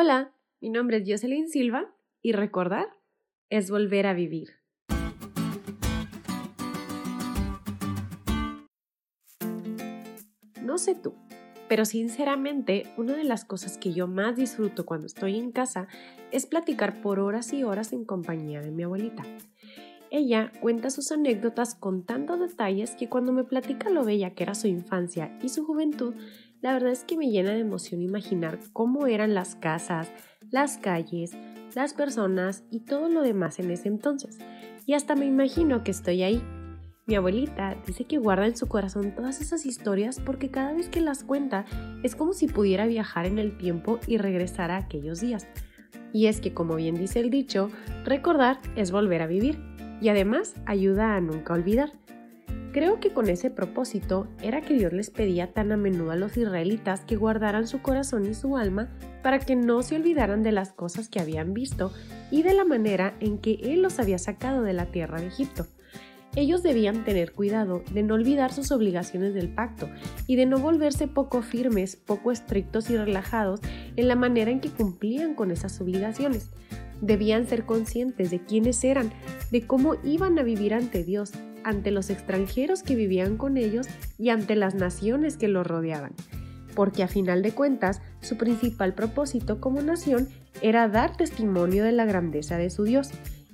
Hola, mi nombre es Jocelyn Silva y recordar es volver a vivir. No sé tú, pero sinceramente una de las cosas que yo más disfruto cuando estoy en casa es platicar por horas y horas en compañía de mi abuelita. Ella cuenta sus anécdotas con tantos detalles que cuando me platica lo bella que era su infancia y su juventud, la verdad es que me llena de emoción imaginar cómo eran las casas, las calles, las personas y todo lo demás en ese entonces. Y hasta me imagino que estoy ahí. Mi abuelita dice que guarda en su corazón todas esas historias porque cada vez que las cuenta es como si pudiera viajar en el tiempo y regresar a aquellos días. Y es que, como bien dice el dicho, recordar es volver a vivir y además ayuda a nunca olvidar. Creo que con ese propósito era que Dios les pedía tan a menudo a los israelitas que guardaran su corazón y su alma para que no se olvidaran de las cosas que habían visto y de la manera en que Él los había sacado de la tierra de Egipto. Ellos debían tener cuidado de no olvidar sus obligaciones del pacto y de no volverse poco firmes, poco estrictos y relajados en la manera en que cumplían con esas obligaciones. Debían ser conscientes de quiénes eran, de cómo iban a vivir ante Dios ante los extranjeros que vivían con ellos y ante las naciones que los rodeaban, porque a final de cuentas su principal propósito como nación era dar testimonio de la grandeza de su Dios,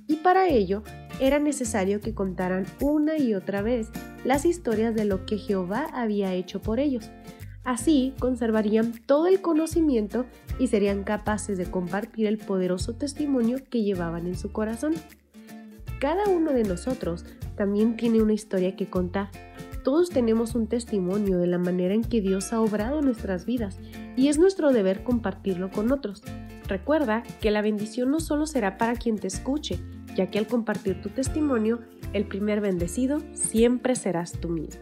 y para ello era necesario que contaran una y otra vez las historias de lo que Jehová había hecho por ellos. Así conservarían todo el conocimiento y serían capaces de compartir el poderoso testimonio que llevaban en su corazón. Cada uno de nosotros también tiene una historia que contar. Todos tenemos un testimonio de la manera en que Dios ha obrado nuestras vidas y es nuestro deber compartirlo con otros. Recuerda que la bendición no solo será para quien te escuche, ya que al compartir tu testimonio, el primer bendecido siempre serás tú mismo.